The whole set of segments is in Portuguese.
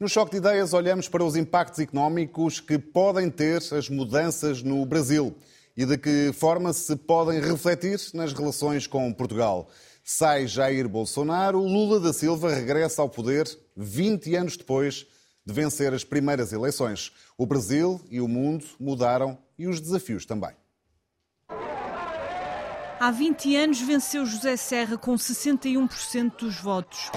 No Choque de Ideias, olhamos para os impactos económicos que podem ter as mudanças no Brasil e de que forma se podem refletir nas relações com Portugal. Sai Jair Bolsonaro, Lula da Silva regressa ao poder 20 anos depois de vencer as primeiras eleições. O Brasil e o mundo mudaram e os desafios também. Há 20 anos venceu José Serra com 61% dos votos.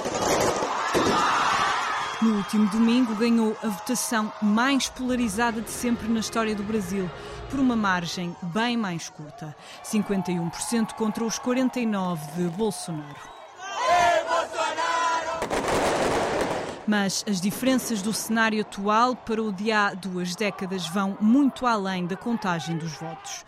No último domingo ganhou a votação mais polarizada de sempre na história do Brasil, por uma margem bem mais curta, 51% contra os 49% de Bolsonaro. Mas as diferenças do cenário atual para o de há duas décadas vão muito além da contagem dos votos.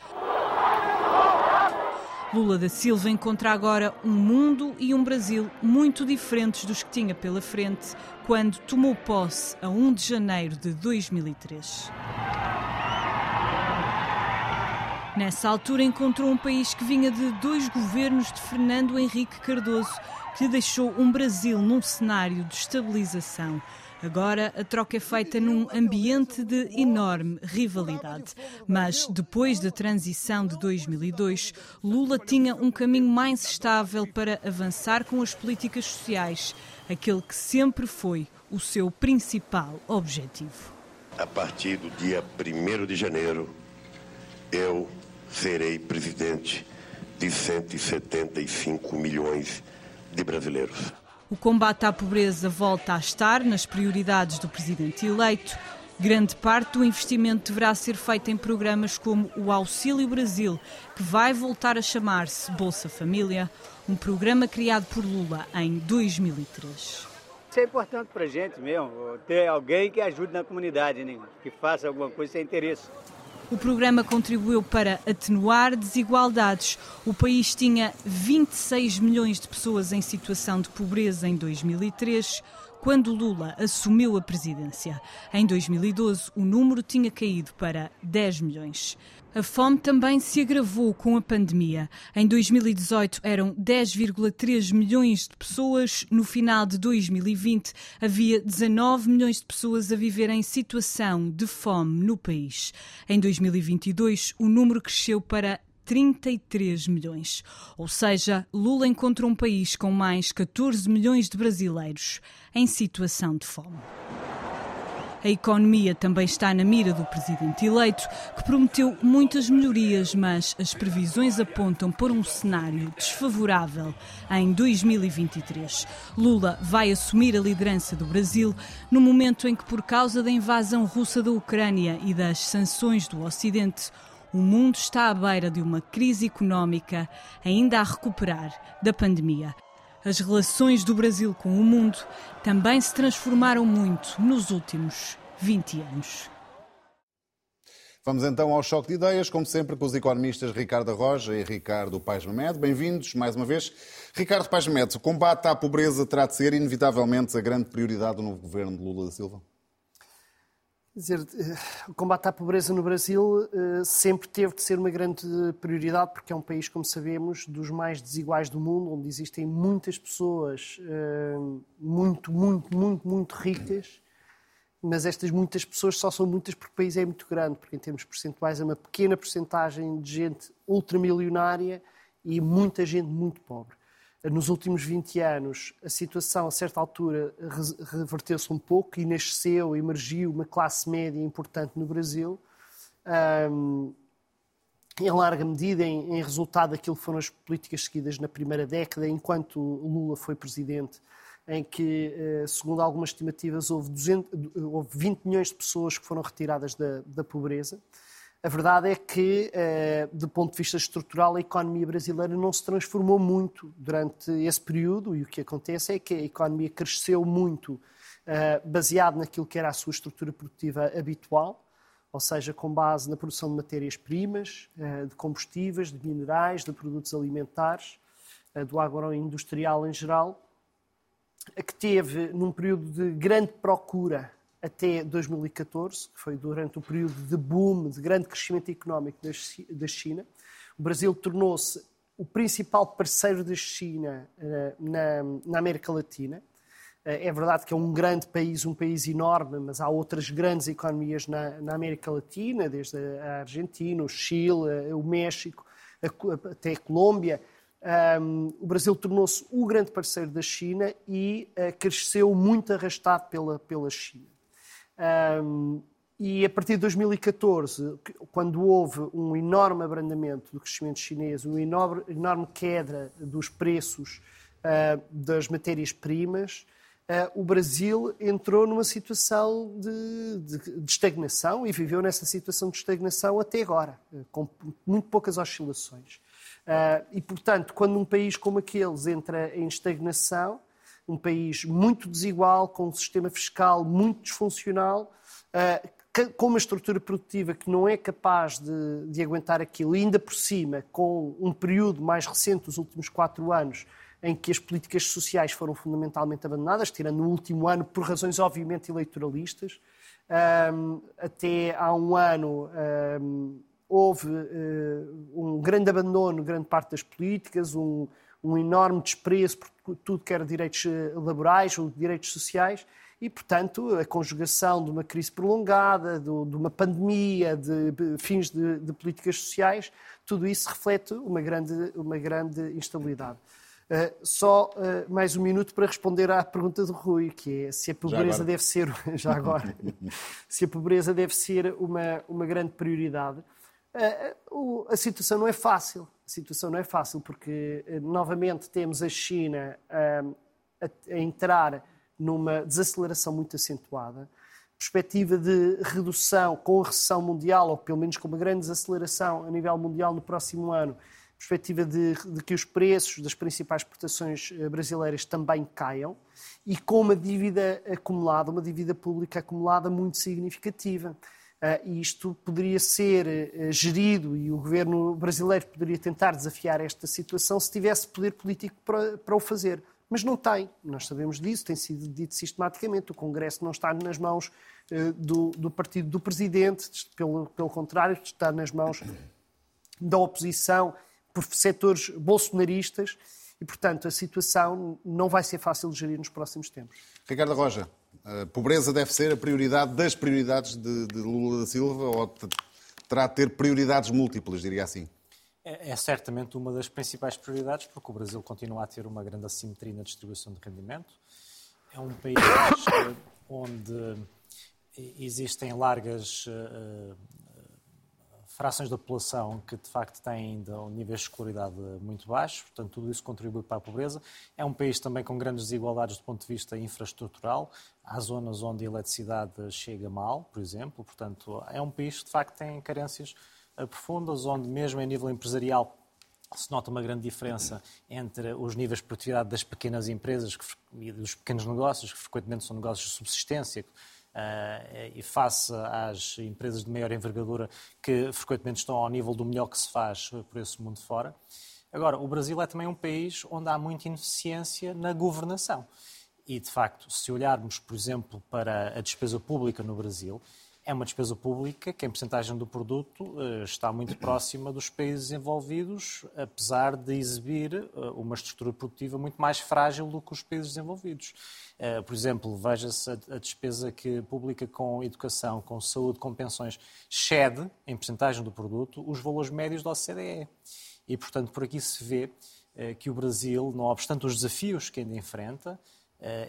Lula da Silva encontra agora um mundo e um Brasil muito diferentes dos que tinha pela frente quando tomou posse a 1 de janeiro de 2003. Nessa altura encontrou um país que vinha de dois governos de Fernando Henrique Cardoso, que deixou um Brasil num cenário de estabilização. Agora a troca é feita num ambiente de enorme rivalidade. Mas depois da transição de 2002, Lula tinha um caminho mais estável para avançar com as políticas sociais, aquele que sempre foi o seu principal objetivo. A partir do dia 1 de janeiro, eu serei presidente de 175 milhões de brasileiros. O combate à pobreza volta a estar nas prioridades do presidente eleito. Grande parte do investimento deverá ser feito em programas como o Auxílio Brasil, que vai voltar a chamar-se Bolsa Família, um programa criado por Lula em 2003. Isso é importante para a gente mesmo, ter alguém que ajude na comunidade, né? que faça alguma coisa sem interesse. O programa contribuiu para atenuar desigualdades. O país tinha 26 milhões de pessoas em situação de pobreza em 2003, quando Lula assumiu a presidência. Em 2012, o número tinha caído para 10 milhões. A fome também se agravou com a pandemia. Em 2018 eram 10,3 milhões de pessoas. No final de 2020 havia 19 milhões de pessoas a viver em situação de fome no país. Em 2022 o número cresceu para 33 milhões. Ou seja, Lula encontra um país com mais 14 milhões de brasileiros em situação de fome. A economia também está na mira do presidente eleito, que prometeu muitas melhorias, mas as previsões apontam para um cenário desfavorável em 2023. Lula vai assumir a liderança do Brasil no momento em que, por causa da invasão russa da Ucrânia e das sanções do Ocidente, o mundo está à beira de uma crise económica ainda a recuperar da pandemia. As relações do Brasil com o mundo também se transformaram muito nos últimos 20 anos. Vamos então ao choque de ideias, como sempre, com os economistas Ricardo Roja e Ricardo Paes Mamed. Bem-vindos mais uma vez. Ricardo Paes Mamed, o combate à pobreza terá de ser, inevitavelmente, a grande prioridade do novo governo de Lula da Silva? Dizer, eh, o combate à pobreza no Brasil eh, sempre teve de ser uma grande prioridade, porque é um país, como sabemos, dos mais desiguais do mundo, onde existem muitas pessoas eh, muito, muito, muito, muito ricas, mas estas muitas pessoas só são muitas porque o país é muito grande, porque em termos percentuais é uma pequena porcentagem de gente ultramilionária e muita gente muito pobre nos últimos 20 anos, a situação, a certa altura, reverteu-se um pouco e nasceu, emergiu uma classe média importante no Brasil, um, em larga medida em, em, resultado daquilo que foram as políticas seguidas na primeira década, enquanto Lula foi presidente, em que, eh, segundo algumas estimativas, houve, 200, houve 20 milhões de pessoas que foram retiradas da, da pobreza. A verdade é que, eh, do ponto de vista estrutural, a economia brasileira não se transformou muito durante esse período e o que acontece é que a economia cresceu muito eh, baseado naquilo que era a sua estrutura produtiva habitual, ou seja, com base na produção de matérias-primas, eh, de combustíveis, de minerais, de produtos alimentares, do agroindustrial em geral, que teve, num período de grande procura até 2014, que foi durante o período de boom, de grande crescimento económico da China. O Brasil tornou-se o principal parceiro da China eh, na, na América Latina. É verdade que é um grande país, um país enorme, mas há outras grandes economias na, na América Latina, desde a Argentina, o Chile, o México, até a Colômbia. Um, o Brasil tornou-se o grande parceiro da China e uh, cresceu muito arrastado pela, pela China. Um, e a partir de 2014, quando houve um enorme abrandamento do crescimento chinês, uma enorme, enorme queda dos preços uh, das matérias-primas, Uh, o Brasil entrou numa situação de, de, de, estagnação e viveu nessa situação de estagnação até agora, uh, com muito poucas oscilações. Uh, e, portanto, quando um país como aqueles entra em estagnação, um país muito desigual, com um sistema fiscal muito disfuncional, com uma estrutura produtiva que não é capaz de, de aguentar aquilo, e ainda por cima, com um período mais recente, dos últimos quatro anos, em que as políticas sociais foram fundamentalmente abandonadas, tirando o último ano por razões obviamente eleitoralistas. Um, até há um ano um, houve uh, um grande abandono, grande parte das políticas, um, um enorme desprezo por tudo que era direitos eh, laborais ou direitos sociais e, portanto, a conjugação de uma crise prolongada, de, uma pandemia, de, fins de, de, políticas sociais, tudo isso reflete uma grande, uma grande instabilidade. Uh, só uh, mais um minuto para responder à pergunta do Rui, que é se a pobreza deve ser, já agora, se a pobreza deve ser uma, uma grande prioridade. Uh, a situação não é fácil. A situação não é fácil porque, novamente, temos a China a, a entrar numa desaceleração muito acentuada perspectiva de redução com a recessão mundial, ou pelo menos com uma grande desaceleração a nível mundial no próximo ano, perspectiva de, de, que os preços das principais exportações eh, brasileiras também caiam e com uma dívida acumulada, uma dívida pública acumulada muito significativa. Uh, e isto poderia ser uh, gerido e o governo brasileiro poderia tentar desafiar esta situação se tivesse poder político para, para o fazer. Mas não tem, nós sabemos disso, tem sido dito sistematicamente. O Congresso não está nas mãos uh, do, do, partido do presidente, pelo, pelo contrário, está nas mãos da oposição por setores bolsonaristas e, portanto, a situação não vai ser fácil de gerir nos próximos tempos. Ricardo Roja, a pobreza deve ser a prioridade das prioridades de, de Lula da Silva ou terá de ter prioridades múltiplas, diria assim? É, é, certamente uma das principais prioridades, porque o Brasil continua a ter uma grande assimetria na distribuição de rendimento. É um país onde existem largas uh, frações da população que de facto têm ainda um nível de escolaridade muito baixo, portanto tudo isso contribui para a pobreza. É um país também com grandes desigualdades do ponto de vista infraestrutural. Há zonas onde a eletricidade chega mal, por exemplo, portanto é um país que de facto tem carências eh, profundas, onde mesmo em nível empresarial se nota uma grande diferença entre os níveis de produtividade das pequenas empresas e dos pequenos negócios, que frequentemente são negócios de subsistência, e face às empresas de maior envergadura que frequentemente estão ao nível do melhor que se faz por esse mundo fora. Agora, o Brasil é também um país onde há muita ineficiência na governação. E, de facto, se olharmos, por exemplo, para a despesa pública no Brasil, é uma despesa pública que, em percentagem do produto, eh, está muito próxima dos países envolvidos, apesar de exibir eh, uma estrutura produtiva muito mais frágil do que os países desenvolvidos. Eh, por exemplo, veja-se a despesa que pública com educação, com saúde, com pensões, excede, em percentagem do produto, os valores médios da OCDE. E, portanto, por aqui se vê que o Brasil, não obstante os desafios que ainda enfrenta,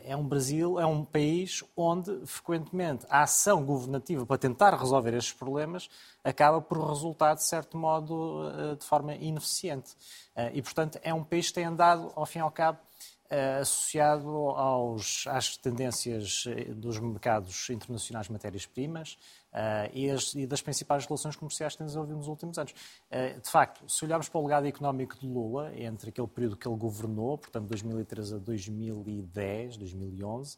é um Brasil, é um país onde frequentemente a ação governativa para tentar resolver estes problemas acaba por resultar, de certo modo, eh, de forma ineficiente. Eh, e, portanto, é um país que tem andado, ao fim e ao cabo, associado aos, às tendências dos mercados internacionais de matérias-primas, e, as, e, das principais relações comerciais que tem desenvolvido nos últimos anos. Uh, de facto, se olharmos para o legado económico de Lula, entre aquele período que ele governou, portanto 2013 a 2010, 2011,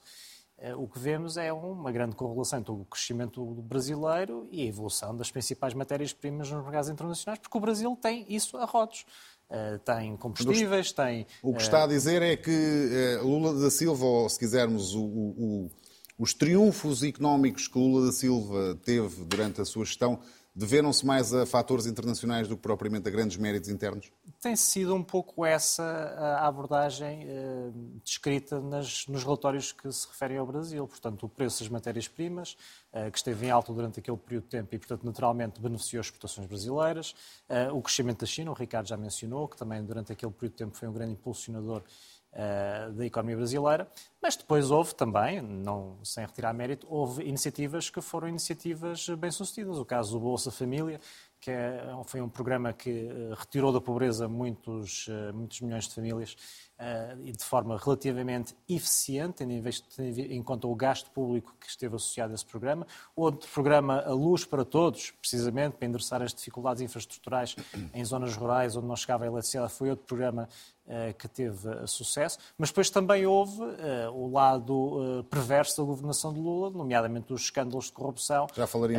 uh, o que vemos é uma grande correlação entre o crescimento brasileiro e a evolução das principais matérias-primas nos mercados internacionais, porque o Brasil tem isso a rodos. Uh, tem combustíveis, tem. O que está a dizer é que Lula da Silva, ou se quisermos, o, o os triunfos económicos que Lula da Silva teve durante a sua gestão Deveram-se mais a fatores internacionais do que propriamente a grandes méritos internos? Tem sido um pouco essa a abordagem eh, descrita nas, nos relatórios que se referem ao Brasil. Portanto, o preço das matérias-primas, eh, que esteve em alto durante aquele período de tempo e, portanto, naturalmente beneficiou as exportações brasileiras. Eh, o crescimento da China, o Ricardo já mencionou, que também durante aquele período de tempo foi um grande impulsionador da economia brasileira, mas depois houve também, não, sem retirar mérito, houve iniciativas que foram iniciativas bem-sucedidas. O caso do Bolsa Família, que é, foi um programa que uh, retirou da pobreza muitos, uh, muitos milhões de famílias e de forma relativamente eficiente, tendo em conta o gasto público que esteve associado a esse programa. Outro programa, A Luz para Todos, precisamente para endereçar as dificuldades infraestruturais em zonas rurais onde não chegava a eletricidade, foi outro programa eh, que teve eh, sucesso, mas depois também houve uh, o lado uh, perverso da governação de Lula, nomeadamente os escândalos de corrupção,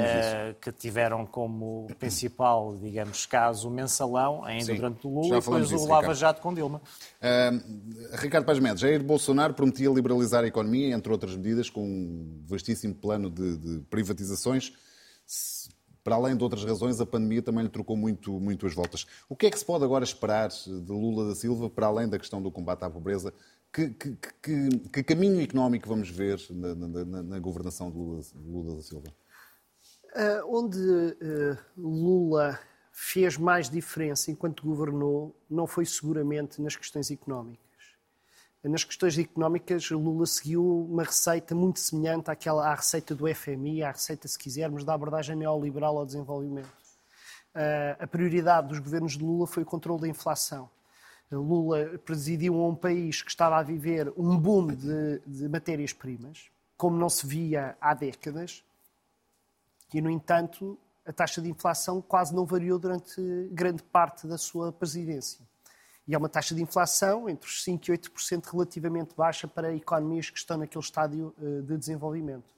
disso. que tiveram como principal, digamos, caso o mensalão, ainda Sim, durante o Lula, e depois o Lava Jato com Dilma. Ricardo Paz Mendes, Jair Bolsonaro prometia liberalizar a economia, entre outras medidas, com um vastíssimo plano de, de privatizações para além de outras razões, a pandemia também lhe trocou muito, muito as voltas. O que é que se pode agora esperar de Lula da Silva, para além da questão do combate à pobreza? Que, que, que, que caminho económico vamos ver na, na, na governação de Lula, Lula da Silva? Uh, onde uh, Lula fez mais diferença enquanto governou não foi seguramente nas questões económicas nas questões económicas, Lula seguiu uma receita muito semelhante àquela, à receita do FMI, à receita, se quisermos, da abordagem neoliberal ao desenvolvimento. Uh, a prioridade dos governos de Lula foi o controle da inflação. Lula presidiu um país que estava a viver um boom de, de matérias-primas, como não se via há décadas, e, no entanto, a taxa de inflação quase não variou durante grande parte da sua presidência. E é uma taxa de inflação entre os 5% e 8% relativamente baixa para economias que estão naquele estádio eh, de desenvolvimento.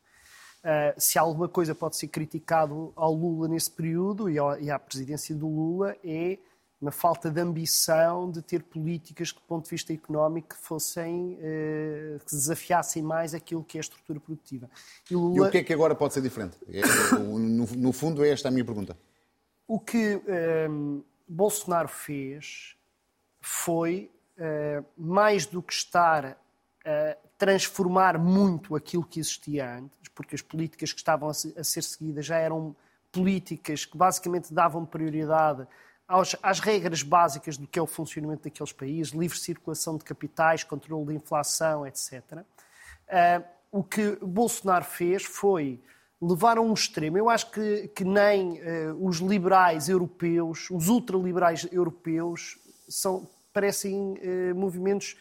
Uh, se alguma coisa pode ser criticado ao Lula nesse período e, à presidência do Lula é uma falta de ambição de ter políticas que, do ponto de vista económico, fossem, uh, que desafiassem mais aquilo que é a estrutura produtiva. E, Lula... e o que é que agora pode ser diferente? É, no, no, fundo, é esta a minha pergunta. O que um, Bolsonaro fez foi, uh, mais do que estar a transformar muito aquilo que existia antes, porque as políticas que estavam a ser seguidas já eram políticas que basicamente davam prioridade aos, às regras básicas do que é o funcionamento daqueles países, livre circulação de capitais, controle da inflação, etc. Uh, eh, o que Bolsonaro fez foi levar a um extremo. Eu acho que, que nem uh, os liberais europeus, os ultraliberais europeus, são, parecem eh, movimentos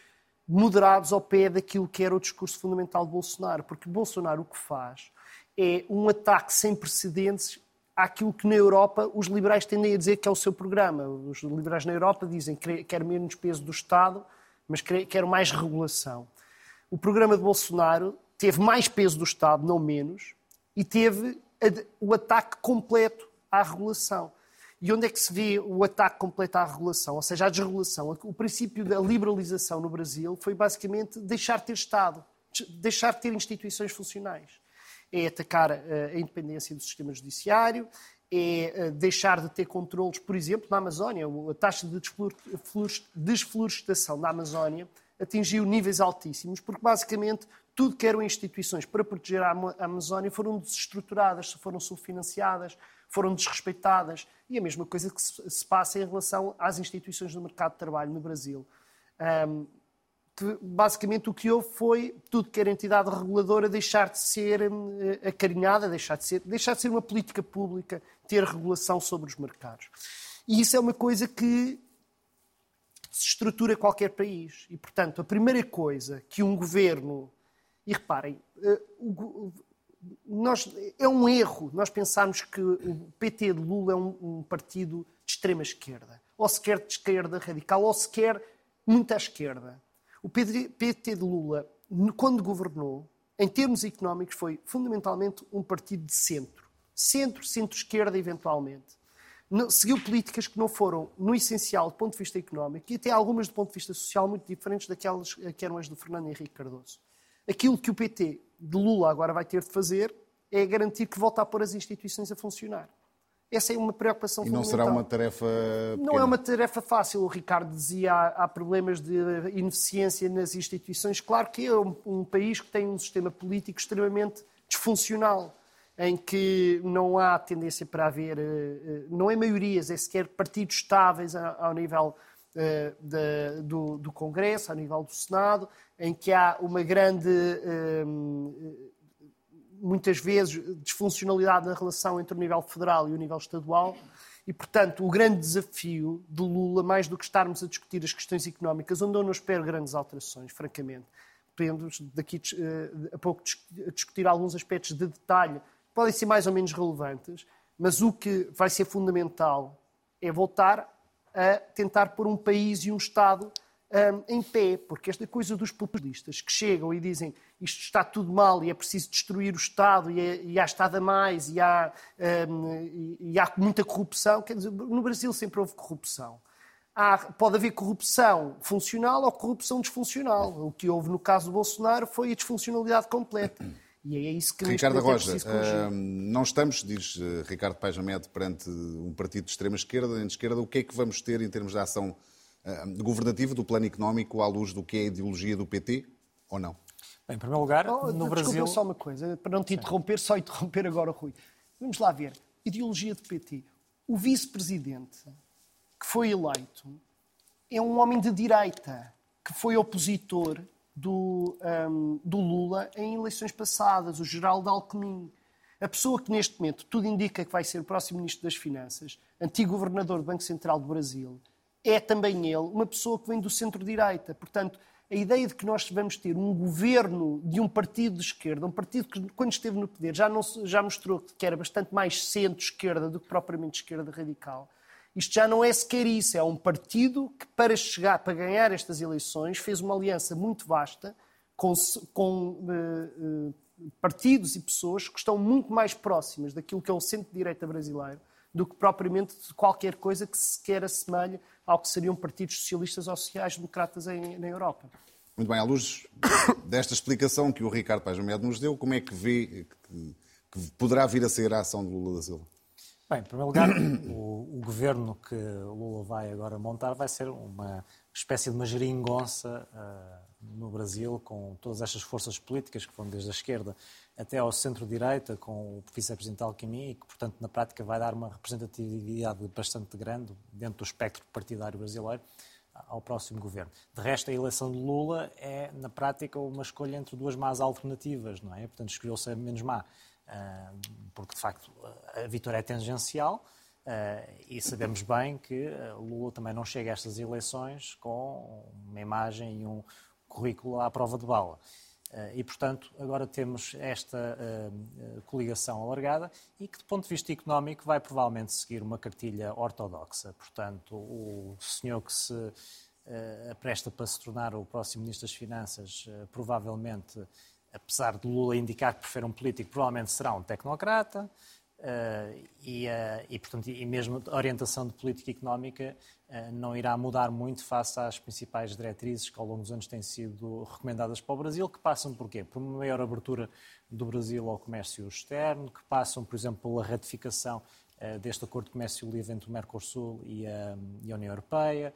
moderados ao pé daquilo que era o discurso fundamental de Bolsonaro. Porque Bolsonaro o que faz é um ataque sem precedentes àquilo que na Europa os liberais tendem a dizer que é o seu programa. Os liberais na Europa dizem que querem menos peso do Estado, mas querem mais regulação. O programa de Bolsonaro teve mais peso do Estado, não menos, e teve o ataque completo à regulação. E onde é que se vê o ataque completo à regulação, ou seja, à desregulação? O princípio da liberalização no Brasil foi basicamente deixar de ter Estado, deixar de ter instituições funcionais. É atacar eh, a independência do sistema judiciário, é eh, deixar de ter controles, por exemplo, na Amazónia. A taxa de desflorestação na Amazónia atingiu níveis altíssimos, porque basicamente tudo que eram instituições para proteger a Amazónia foram desestruturadas, foram subfinanciadas, foram desrespeitadas. E a mesma coisa que se passa em relação às instituições do mercado de trabalho no Brasil. Um, que basicamente o que houve foi tudo que era entidade reguladora deixar de ser hum, acarinhada, deixar de ser, deixar de ser uma política pública, ter regulação sobre os mercados. E isso é uma coisa que se estrutura qualquer país. E, portanto, a primeira coisa que um governo. E reparem, eh, nós, é um erro nós pensarmos que o PT de Lula é um, um partido de extrema esquerda, ou sequer de esquerda radical, ou sequer muito à esquerda. O PT de Lula, quando governou, em termos económicos, foi fundamentalmente um partido de centro. Centro, centro-esquerda, eventualmente. Seguiu políticas que não foram, no essencial, do ponto de vista económico, e até algumas do ponto de vista social, muito diferentes daquelas que eram as do Fernando Henrique Cardoso. Aquilo que o PT de Lula agora vai ter de fazer é garantir que volta a pôr as instituições a funcionar. Essa é uma preocupação e não fundamental. será uma tarefa Não é uma tarefa fácil. O Ricardo dizia há, há problemas de ineficiência nas instituições. Claro que é um, um país que tem um sistema político extremamente disfuncional em que não há tendência para haver, eh, eh, não é maiorias, é sequer partidos estáveis ao nível eh, do, do Congresso, ao nível do Senado, em que há uma grande, muitas vezes, disfuncionalidade na relação entre o nível federal e o nível estadual. E, portanto, o grande desafio do Lula, mais do que estarmos a discutir as questões económicas, onde eu não espero grandes alterações, francamente, podemos daqui a pouco discutir alguns aspectos de detalhe podem ser mais ou menos relevantes, mas o que vai ser fundamental é voltar a tentar pôr um país e um Estado um, em pé, porque esta coisa dos populistas que chegam e dizem isto está tudo mal e é preciso destruir o Estado e, é, e há Estado a mais e há, um, e, e há muita corrupção, quer dizer, no Brasil sempre houve corrupção. Há, pode haver corrupção funcional ou corrupção disfuncional. O que houve no caso do Bolsonaro foi a disfuncionalidade completa. E é isso que Ricardo Roja, uh, não estamos, diz uh, Ricardo Pajamed, perante um partido de extrema esquerda, nem de esquerda. O que é que vamos ter em termos de ação uh, governativa do plano económico à luz do que é a ideologia do PT ou não? Bem, em primeiro lugar, oh, no Brasil... só uma coisa, para não te interromper, só interromper agora, Rui. Vamos lá ver. Ideologia do PT. O vice-presidente que foi eleito é um homem de direita, que foi opositor do, um, do Lula em eleições passadas, o Geraldo Alckmin. A pessoa que neste momento tudo indica que vai ser o próximo Ministro das Finanças, antigo Governador do Banco Central do Brasil, é também ele uma pessoa que vem do centro-direita. Portanto, a ideia de que nós vamos ter um governo de um partido de esquerda, um partido que, quando esteve no poder, já, não, já mostrou que era bastante mais centro-esquerda do que propriamente esquerda radical, isto já não é sequer isso, é um partido que, para chegar, para ganhar estas eleições, fez uma aliança muito vasta com, com uh, uh, partidos e pessoas que estão muito mais próximas daquilo que é o centro-direita brasileiro do que propriamente de qualquer coisa que sequer assemelhe ao que seriam partidos socialistas ou sociais-democratas na Europa. Muito bem, à luz desta explicação que o Ricardo Paz Medo nos deu, como é que vê que, que poderá vir a ser a ação de Lula da Silva? Bem, em primeiro lugar, o, o, governo que Lula vai agora montar vai ser uma espécie de uma geringonça uh, no Brasil, com todas estas forças políticas que vão desde a esquerda até ao centro-direita, com o vice-presidente Alckmin, e que, portanto, na prática vai dar uma representatividade bastante grande dentro do espectro partidário brasileiro ao próximo governo. De resto, a eleição de Lula é, na prática, uma escolha entre duas más alternativas, não é? Portanto, escolheu-se a menos má porque de facto a vitória é tangencial e sabemos bem que Lula também não chega a estas eleições com uma imagem e um currículo à prova de bala. E, portanto, agora temos esta coligação alargada e que, do ponto de vista económico, vai provavelmente seguir uma cartilha ortodoxa. Portanto, o senhor que se presta para se tornar o próximo Ministro das Finanças, provavelmente apesar de Lula indicar que prefere um político, provavelmente será um tecnocrata. Uh, e, uh, e, portanto, e mesmo a orientação de política económica uh, não irá mudar muito face às principais diretrizes que ao longo dos anos têm sido recomendadas para o Brasil, que passam por quê? Por uma maior abertura do Brasil ao comércio externo, que passam, por exemplo, pela ratificação deste acordo de comércio livre entre o Mercosul e a, e a União Europeia.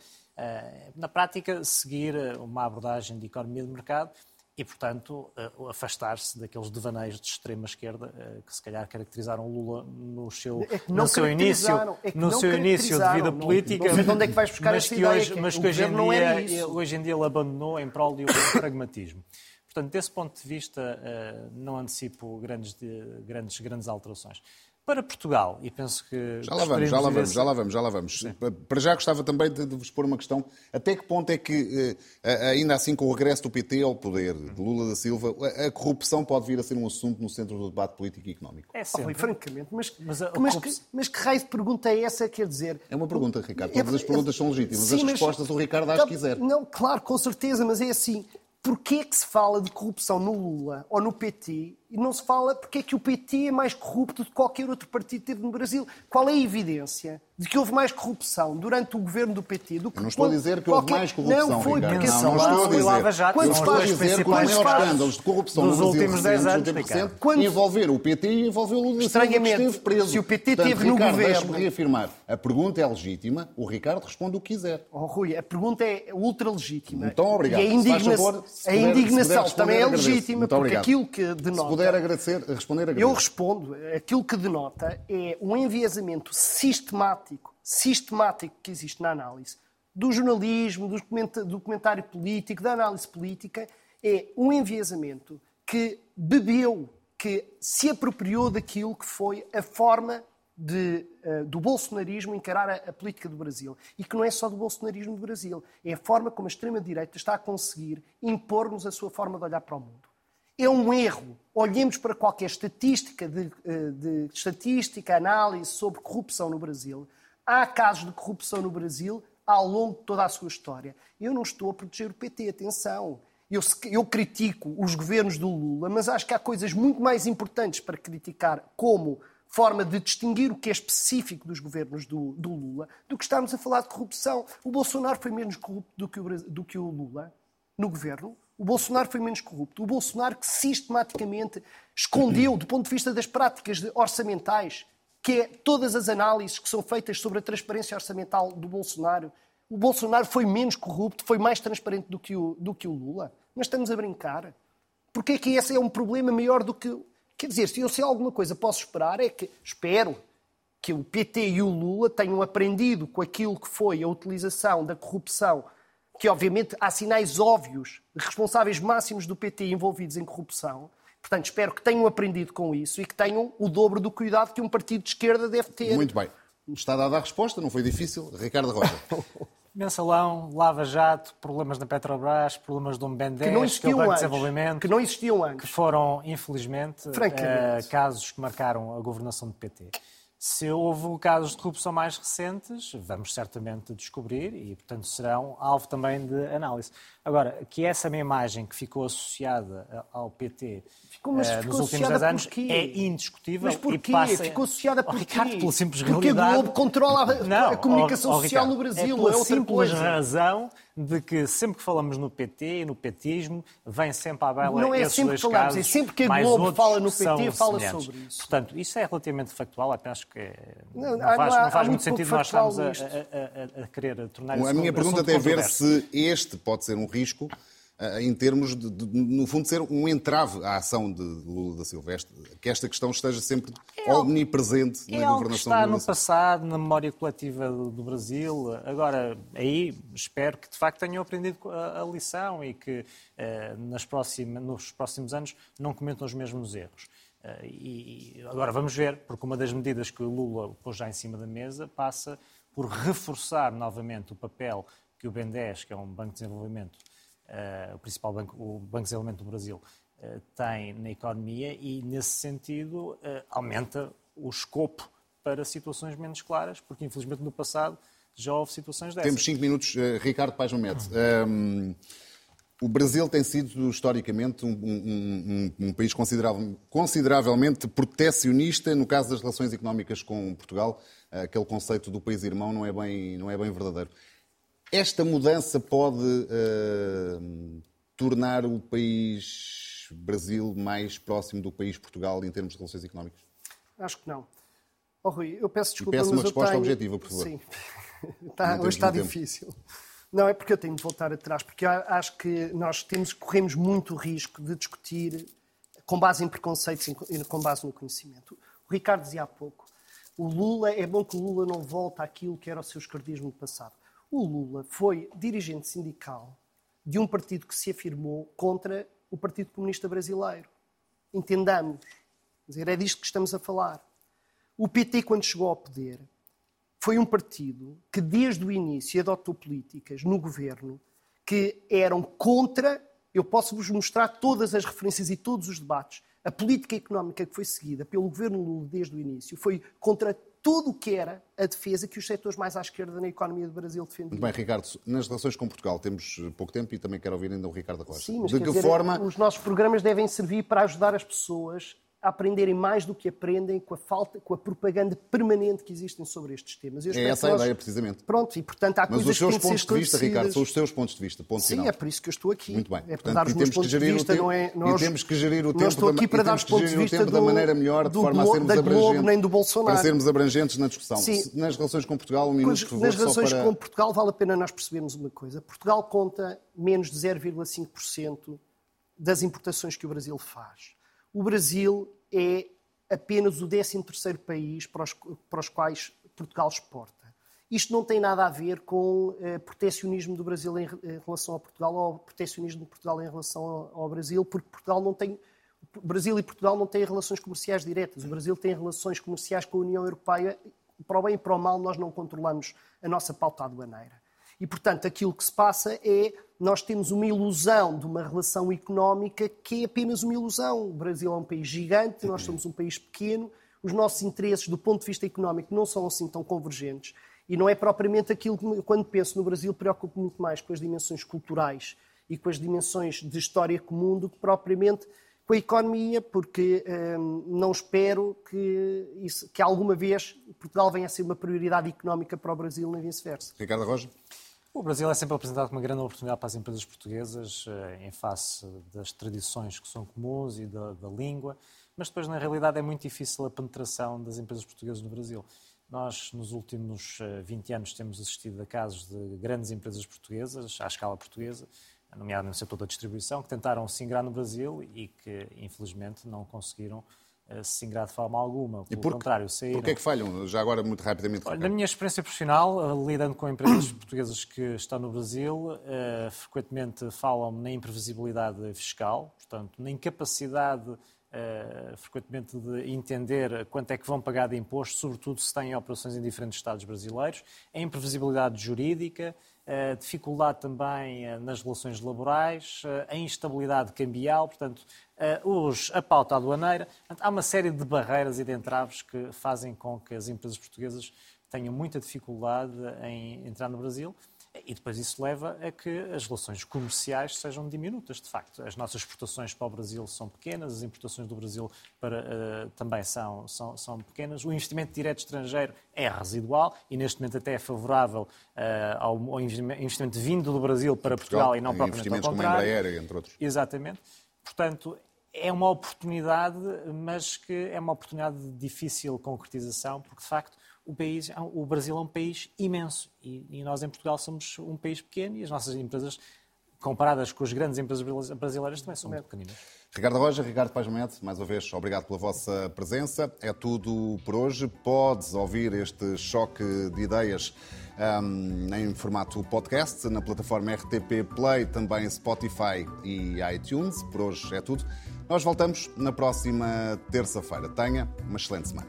na prática, seguir uma abordagem de economia de mercado e, portanto, eh, afastar-se daqueles devaneios de extrema-esquerda eh, que se calhar caracterizaram Lula no seu, é no seu início, é no seu início de vida política. Não, não onde é que vais buscar mas que hoje, que mas que hoje em, dia, hoje em dia ele abandonou em prol de um pragmatismo. Portanto, desse ponto de vista, eh, não antecipo grandes, grandes, grandes alterações. Para Portugal, e penso que. Já lá vamos, já lá vamos, já lá vamos, já lá vamos. Sim. Para já gostava também de, vos pôr uma questão. Até que ponto é que, eh, ainda assim, com o regresso do PT ao poder, de Lula da Silva, a corrupção pode vir a ser um assunto no centro do debate político e económico? É sempre. Oh, francamente, mas, mas, a, mas, que, mas que raio de pergunta é essa? Quer dizer. É uma pergunta, Ricardo. Todas é, as perguntas são legítimas. Sim, as respostas mas, o Ricardo acho que quiser. Não, claro, com certeza, mas é assim. Porquê é que se fala de corrupção no Lula ou no PT e não se fala porque é que o PT é mais corrupto do que qualquer outro partido teve no Brasil. Qual é a evidência de que houve mais corrupção durante o governo do PT do que Eu não estou a dizer que houve qualquer... mais corrupção, Não, foi Ricardo. porque não, são não estou a dizer. Lava Jato Quando se estou a dizer que os maiores escândalos de corrupção dos no Brasil últimos 10 recentes, anos, 80%, Ricardo. Quando- envolver o PT e envolveu o Lula Estranhamente, esteve preso. se o PT Portanto, teve no Ricardo, governo- deixe-me reafirmar. A pergunta é legítima, o Ricardo responde o que quiser. Oh, Rui, a pergunta é ultra legítima. Muito obrigado. E a, indigna... a indignação também é legítima, porque aquilo que Se denota. Puder agradecer, responder, agradeço. Eu respondo. Aquilo que denota é um enviesamento sistemático, sistemático que existe na análise do jornalismo, do documentário político, da análise política, é um enviesamento que bebeu, que se apropriou daquilo que foi a forma de, eh, do bolsonarismo encarar a, a política do Brasil. E que não é só do bolsonarismo do Brasil, é a forma como a extrema-direita está a conseguir impor-nos a sua forma de olhar para o mundo. É um erro. Olhemos para qualquer estatística de, eh, de estatística, análise sobre corrupção no Brasil. Há casos de corrupção no Brasil ao longo de toda a sua história. Eu não estou a proteger o PT, atenção. Eu, eu critico os governos do Lula, mas acho que há coisas muito mais importantes para criticar como forma de distinguir o que é específico dos governos do, do Lula do que estarmos a falar de corrupção. O Bolsonaro foi menos corrupto do que o, do que o Lula no governo. O Bolsonaro foi menos corrupto. O Bolsonaro que sistematicamente escondeu, do ponto de vista das práticas orçamentais, que é todas as análises que são feitas sobre a transparência orçamental do Bolsonaro. O Bolsonaro foi menos corrupto, foi mais transparente do que o, do que o Lula. Mas estamos a brincar. Porque é que esse é um problema maior do que. Quer dizer, se eu sei alguma coisa posso esperar, é que espero que o PT e o Lula tenham aprendido com aquilo que foi a utilização da corrupção, que obviamente há sinais óbvios de responsáveis máximos do PT envolvidos em corrupção. Portanto, espero que tenham aprendido com isso e que tenham o dobro do cuidado que um partido de esquerda deve ter. Muito bem. Está dada a resposta, não foi difícil. Ricardo Rocha. Mensalão, Lava Jato, problemas na Petrobras, problemas do Ben 10, que não que é o existiam antes. Desenvolvimento, Que não existiam que antes. foram, infelizmente, eh, casos que marcaram a governação do PT. Se houve casos de corrupção mais recentes, vamos certamente descobrir e, portanto, serão alvo também de análise. Agora, que essa mesma imagem que ficou associada a- ao PT Ficou- mas eh, ficou nos últimos associada 10 anos porquê? é indiscutível Mas porquê? e passa... Ficou associada Oh, porquê? Ricardo, pela simples Porque a realidade... Globo controla a, Não, a comunicação social Ricardo, no Brasil, é pela é outra simples coisa. razão de que sempre que falamos no PT e no petismo, vem sempre à baila Não é esses sempre dois que falamos, casos, é sempre que a Globo fala no PT, fala sobre isso. Portanto, isso é relativamente factual, até acho que Não, não, há- faz, há- não faz muito muito sentido nós estarmos a, a- a- a querer tornar A isso minha um pergunta tem a ver se este pode ser um risco eh, em termos de, de, no fundo, ser um entrave à ação de Lula da Silva. Este- Que esta questão esteja sempre algo- omnipresente É na algo que governação está no passado, na memória coletiva do, do Brasil. Agora, aí espero que de facto tenham aprendido a, a lição e que eh, nas próxima- nos próximos anos não cometam os mesmos erros. E, e agora vamos ver, porque uma das medidas que o Lula pôs já em cima da mesa passa por reforçar novamente o papel que o BNDES, que é um banco de desenvolvimento, eh, o principal banco, o Banco de Desenvolvimento do Brasil, eh, tem na economia e, nesse sentido, eh, aumenta o escopo para situações menos claras, porque, infelizmente, no passado já houve situações dessas. Temos cinco minutos. Ricardo Paz Mamete. Um, o Brasil tem sido, historicamente, um, um- um- um país consideravelmente protecionista no caso das relações económicas com Portugal. Aquele conceito do país irmão não é bem, não é bem verdadeiro. Esta mudança pode eh, tornar o país Brasil mais próximo do país Portugal em termos de relações económicas? Acho que não. Oh, Rui, eu peço desculpa, peço uma resposta tenho... objetiva, por favor. Sim. Temos hoje está muito tempo. Não, é porque eu tenho de voltar atrás, porque acho que nós temos, corremos muito o risco de discutir com base em preconceitos e com base no conhecimento. O Ricardo dizia há pouco, o Lula, é bom que o Lula não volte àquilo que era o seu esquerdismo do passado. O Lula foi dirigente sindical de um partido que se afirmou contra o Partido Comunista Brasileiro. Entendamos. Dizer, é disto que estamos a falar. O PT, quando chegou ao poder, foi um partido que, desde o início, adotou políticas no governo que eram contra. Eu posso-vos mostrar todas as referências e todos os debates. A política económica que foi seguida pelo governo Lula desde o início foi contra tudo o que era a defesa que os setores mais à esquerda na economia do Brasil defendiam. Muito bem, Ricardo, nas relações com Portugal temos pouco tempo e também quero ouvir ainda o Ricardo Rocha. Sim, mas de que dizer, forma os nossos programas devem servir para ajudar as pessoas a aprenderem mais do que aprendem com a falta, com a propaganda permanente que existem sobre estes temas. é essa a nós... ideia, precisamente. Pronto, e portanto há Mas coisas os seus que pontos de vista, Ricardo, são os seus pontos de vista, ponto Sim, final. é por isso que eu estou aqui. Muito bem. É para Portanto, dar os meus pontos de vista, tempo, não é... e temos que gerir o tempo estou da- aqui para dar os pontos de vista do, da maneira melhor, de forma a sermos da Globo, abrangentes. nem do Bolsonaro. Para sermos abrangentes na discussão. Sim. Nas relações com Portugal, um minuto, por favor, Nas relações para... com Portugal, vale a pena nós percebermos uma coisa. Portugal conta menos de 0,5% das importações que o Brasil faz. O Brasil é apenas o 13º país para os, para os quais Portugal exporta. Isto não tem nada a ver com eh, protecionismo do Brasil em, em relação a Portugal ou protecionismo de Portugal em relação ao, ao Brasil, porque Portugal não tem Brasil e Portugal não têm relações comerciais diretas. O Brasil tem relações comerciais com a União Europeia. Para o bem e para o mal, nós não controlamos a nossa pauta aduaneira. E, portanto, aquilo que se passa é nós temos uma ilusão de uma relação económica que é apenas uma ilusão. O Brasil é um país gigante, nós somos um país pequeno, os nossos interesses, do ponto de vista económico, não são assim tão convergentes. E não é propriamente aquilo que, quando penso no Brasil, preocupo muito mais com as dimensões culturais e com as dimensões de história comum do que propriamente com a economia, porque hum, não espero que, isso- que alguma vez Portugal venha a ser uma prioridade económica para o Brasil, nem vice-versa. Ricardo Rocha? O Brasil é sempre apresentado como uma grande oportunidade para as empresas portuguesas, eh, em face das tradições que são comuns e da, da língua, mas depois, na realidade, é muito difícil a penetração das empresas portuguesas no Brasil. Nós, nos últimos eh, 20 anos, temos assistido a casos de grandes empresas portuguesas, à escala portuguesa, nomeadamente no setor da distribuição, que tentaram se ingrar no Brasil e que, infelizmente, não conseguiram eh, se ingrar de forma alguma. E Pelo por, contrário, saíram. Porquê é que falham? Já agora, muito rapidamente, Olha, na minha experiência profissional, eh, lidando com empresas portuguesas que estão no Brasil, eh, frequentemente falam na imprevisibilidade fiscal, portanto, na incapacidade, eh, frequentemente, de entender quanto é que vão pagar de imposto, sobretudo se têm operações em diferentes Estados brasileiros, a imprevisibilidade jurídica, dificuldade também eh, nas relações laborais, eh, a instabilidade cambial, portanto, eh, a pauta aduaneira. Há uma série de barreiras e de entraves que fazem com que as empresas portuguesas tenham muita dificuldade em entrar no Brasil. E depois isso leva a que as relações comerciais sejam diminutas, de facto. As nossas exportações para o Brasil são pequenas, as importações do Brasil para, eh, também são, são, são pequenas. O investimento direto estrangeiro é residual e neste momento até é favorável eh, ao, ao investimento vindo do Brasil para Portugal, e não propriamente ao investimentos como a contrário. Embraer, entre outros. Exatamente. Portanto, é uma oportunidade, mas que é uma oportunidade de difícil concretização, porque de facto o, país, é um- o Brasil é um país imenso e, e nós em Portugal somos um país pequeno e as nossas empresas, comparadas com as grandes empresas brasi- brasileiras, também são muito pequeninas. Ricardo Roja, Ricardo Paz Mete, mais uma vez, obrigado pela vossa presença. É tudo por hoje. Podes ouvir este choque de ideias hum, em formato podcast na plataforma RTP Play, também Spotify e iTunes. Por hoje é tudo. Nós voltamos na próxima terça-feira. Tenha uma excelente semana.